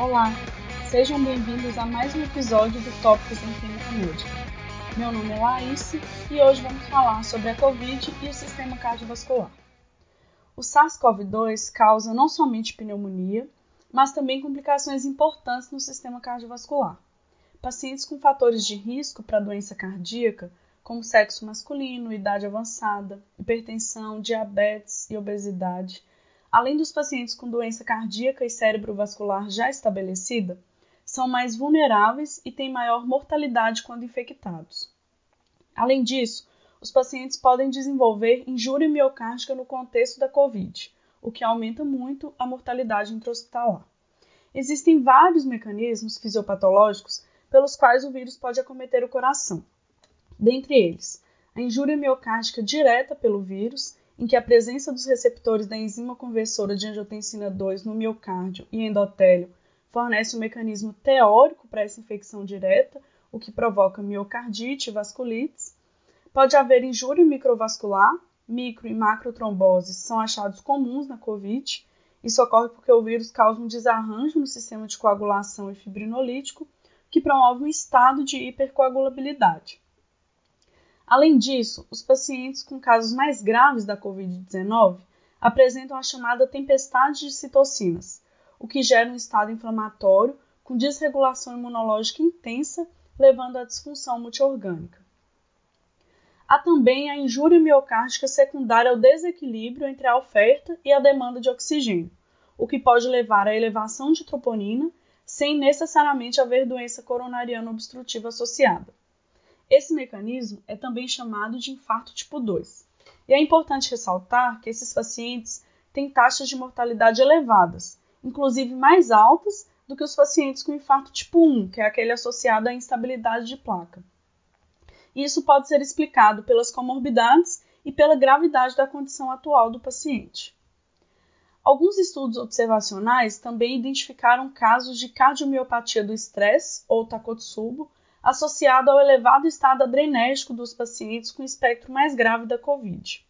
Olá, sejam bem-vindos a mais um episódio do Tópicos em Clínica Médica. Meu nome é Laís e hoje vamos falar sobre a Covid e o sistema cardiovascular. O SARS-CoV-2 causa não somente pneumonia, mas também complicações importantes no sistema cardiovascular. Pacientes com fatores de risco para doença cardíaca, como sexo masculino, idade avançada, hipertensão, diabetes e obesidade, além dos pacientes com doença cardíaca e cerebrovascular já estabelecida, são mais vulneráveis e têm maior mortalidade quando infectados. Além disso, os pacientes podem desenvolver injúria miocárdica no contexto da COVID, o que aumenta muito a mortalidade intra-hospitalar. Existem vários mecanismos fisiopatológicos pelos quais o vírus pode acometer o coração. Dentre eles, a injúria miocárdica direta pelo vírus, em que a presença dos receptores da enzima conversora de angiotensina 2 no miocárdio e endotélio fornece um mecanismo teórico para essa infecção direta, o que provoca miocardite e vasculites. Pode haver injúria microvascular, micro e macrotromboses são achados comuns na COVID. Isso ocorre porque o vírus causa um desarranjo no sistema de coagulação e fibrinolítico, que promove um estado de hipercoagulabilidade. Além disso, os pacientes com casos mais graves da Covid-19 apresentam a chamada tempestade de citocinas, o que gera um estado inflamatório com desregulação imunológica intensa, levando à disfunção multiorgânica. Há também a injúria miocárdica secundária ao desequilíbrio entre a oferta e a demanda de oxigênio, o que pode levar à elevação de troponina sem necessariamente haver doença coronariana obstrutiva associada. Esse mecanismo é também chamado de infarto tipo 2. E é importante ressaltar que esses pacientes têm taxas de mortalidade elevadas, inclusive mais altas do que os pacientes com infarto tipo 1, que é aquele associado à instabilidade de placa. Isso pode ser explicado pelas comorbidades e pela gravidade da condição atual do paciente. Alguns estudos observacionais também identificaram casos de cardiomiopatia do estresse, ou Takotsubo, associado ao elevado estado adrenérgico dos pacientes com espectro mais grave da COVID.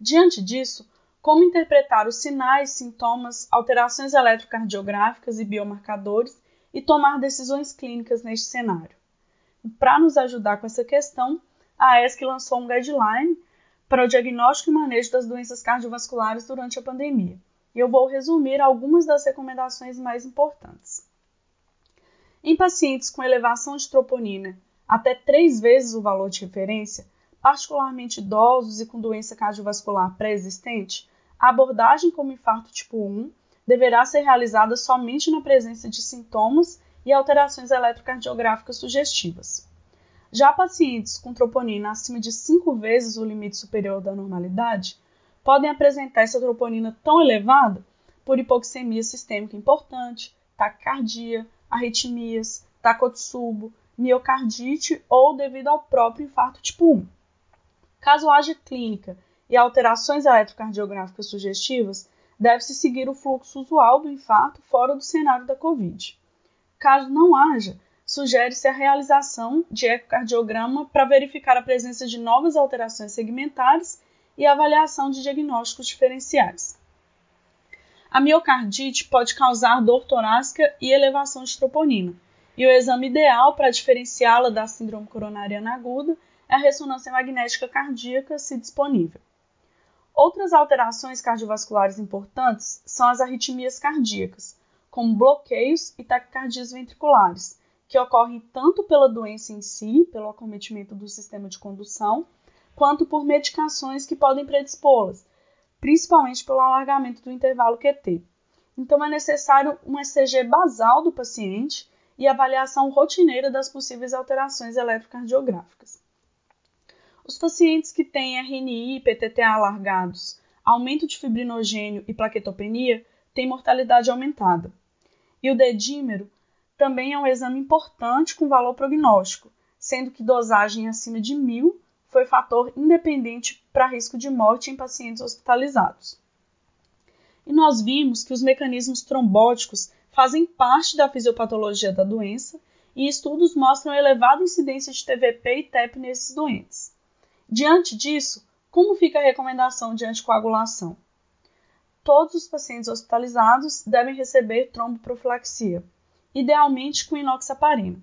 Diante disso, como interpretar os sinais, sintomas, alterações eletrocardiográficas e biomarcadores e tomar decisões clínicas neste cenário? Para nos ajudar com essa questão, a ESC lançou um guideline para o diagnóstico e manejo das doenças cardiovasculares durante a pandemia. E eu vou resumir algumas das recomendações mais importantes. Em pacientes com elevação de troponina até três vezes o valor de referência, particularmente idosos e com doença cardiovascular pré-existente, a abordagem como infarto tipo 1 deverá ser realizada somente na presença de sintomas e alterações eletrocardiográficas sugestivas. Já pacientes com troponina acima de 5 vezes o limite superior da normalidade podem apresentar essa troponina tão elevada por hipoxemia sistêmica importante, taquicardia, arritmias, takotsubo, miocardite ou devido ao próprio infarto tipo 1. Caso haja clínica e alterações eletrocardiográficas sugestivas, deve-se seguir o fluxo usual do infarto fora do cenário da COVID. Caso não haja, sugere-se a realização de ecocardiograma para verificar a presença de novas alterações segmentares e avaliação de diagnósticos diferenciais. A miocardite pode causar dor torácica e elevação de troponina, e o exame ideal para diferenciá-la da síndrome coronariana aguda é a ressonância magnética cardíaca, se disponível. Outras alterações cardiovasculares importantes são as arritmias cardíacas, como bloqueios e taquicardias ventriculares, que ocorrem tanto pela doença em si, pelo acometimento do sistema de condução, quanto por medicações que podem predispô-las, principalmente pelo alargamento do intervalo QT. Então, é necessário um ECG basal do paciente e avaliação rotineira das possíveis alterações eletrocardiográficas. Os pacientes que têm RNI e PTTA alargados, aumento de fibrinogênio e plaquetopenia têm mortalidade aumentada. E o dedímero também é um exame importante com valor prognóstico, sendo que dosagem acima de 1000 foi fator independente para risco de morte em pacientes hospitalizados. E nós vimos que os mecanismos trombóticos fazem parte da fisiopatologia da doença e estudos mostram elevada incidência de TVP e TEP nesses doentes. Diante disso, como fica a recomendação de anticoagulação? todos os pacientes hospitalizados devem receber tromboprofilaxia, idealmente com inoxaparina.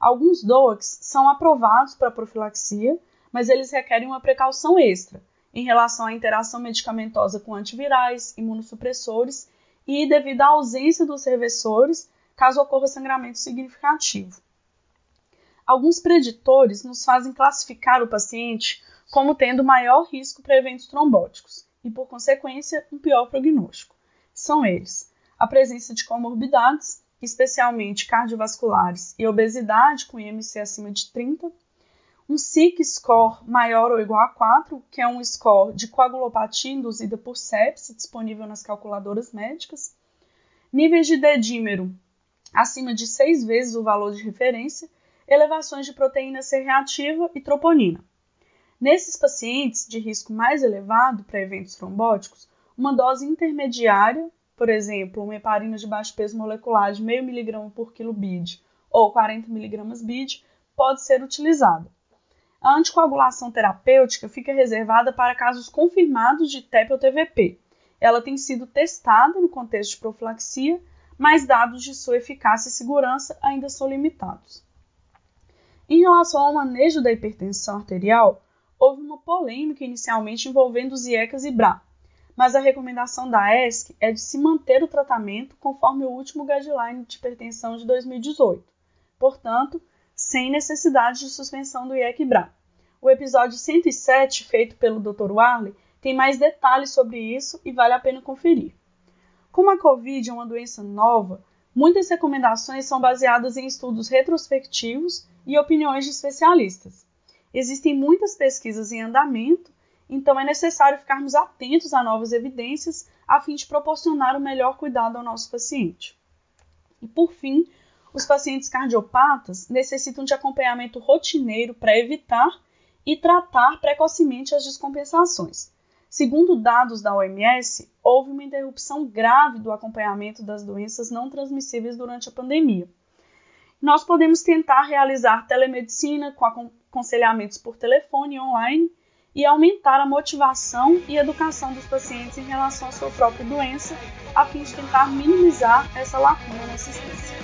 Alguns DOACs são aprovados para profilaxia, mas eles requerem uma precaução extra em relação à interação medicamentosa com antivirais, imunossupressores e devido à ausência dos reversores, caso ocorra sangramento significativo. Alguns preditores nos fazem classificar o paciente como tendo maior risco para eventos trombóticos e, por consequência, um pior prognóstico. São eles: a presença de comorbidades, especialmente cardiovasculares e obesidade com IMC acima de 30, um SIC score maior ou igual a 4, que é um score de coagulopatia induzida por sepse, disponível nas calculadoras médicas, níveis de dedímero acima de 6 vezes o valor de referência, elevações de proteína C reativa e troponina. Nesses pacientes de risco mais elevado para eventos trombóticos, uma dose intermediária, por exemplo, uma heparina de baixo peso molecular de 0,5 mg por quilo BID ou 40 mg BID, pode ser utilizada. A anticoagulação terapêutica fica reservada para casos confirmados de TEP ou TVP. Ela tem sido testada no contexto de profilaxia, mas dados de sua eficácia e segurança ainda são limitados. Em relação ao manejo da hipertensão arterial, houve uma polêmica inicialmente envolvendo os IECAS e BRA, mas a recomendação da ESC é de se manter o tratamento conforme o último guideline de hipertensão de 2018. Portanto, sem necessidade de suspensão do IEC-BRA. O episódio 107, feito pelo Dr. Warley, tem mais detalhes sobre isso e vale a pena conferir. Como a Covid é uma doença nova, muitas recomendações são baseadas em estudos retrospectivos e opiniões de especialistas. Existem muitas pesquisas em andamento, então é necessário ficarmos atentos a novas evidências a fim de proporcionar o melhor cuidado ao nosso paciente. E por fim, os pacientes cardiopatas necessitam de acompanhamento rotineiro para evitar e tratar precocemente as descompensações. Segundo dados da OMS, houve uma interrupção grave do acompanhamento das doenças não transmissíveis durante a pandemia. Nós podemos tentar realizar telemedicina com aconselhamentos por telefone e online e aumentar a motivação e educação dos pacientes em relação à sua própria doença, a fim de tentar minimizar essa lacuna na assistência.